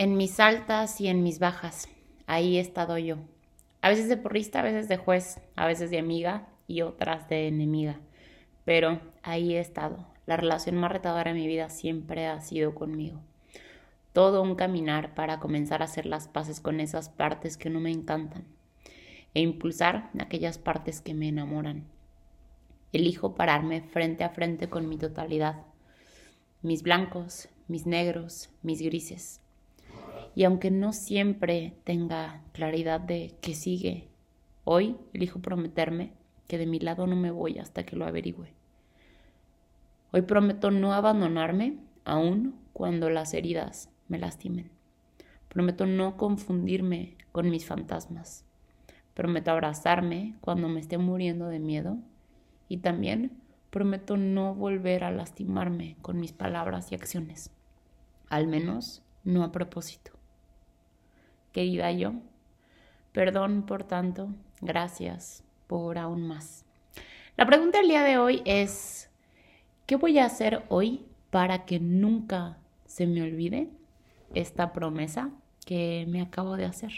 En mis altas y en mis bajas, ahí he estado yo. A veces de porrista, a veces de juez, a veces de amiga y otras de enemiga. Pero ahí he estado. La relación más retadora de mi vida siempre ha sido conmigo todo un caminar para comenzar a hacer las paces con esas partes que no me encantan e impulsar aquellas partes que me enamoran. Elijo pararme frente a frente con mi totalidad, mis blancos, mis negros, mis grises. Y aunque no siempre tenga claridad de qué sigue, hoy elijo prometerme que de mi lado no me voy hasta que lo averigüe. Hoy prometo no abandonarme aún cuando las heridas me lastimen. Prometo no confundirme con mis fantasmas. Prometo abrazarme cuando me esté muriendo de miedo. Y también prometo no volver a lastimarme con mis palabras y acciones. Al menos no a propósito. Querida yo, perdón por tanto, gracias por aún más. La pregunta del día de hoy es, ¿qué voy a hacer hoy para que nunca se me olvide esta promesa que me acabo de hacer.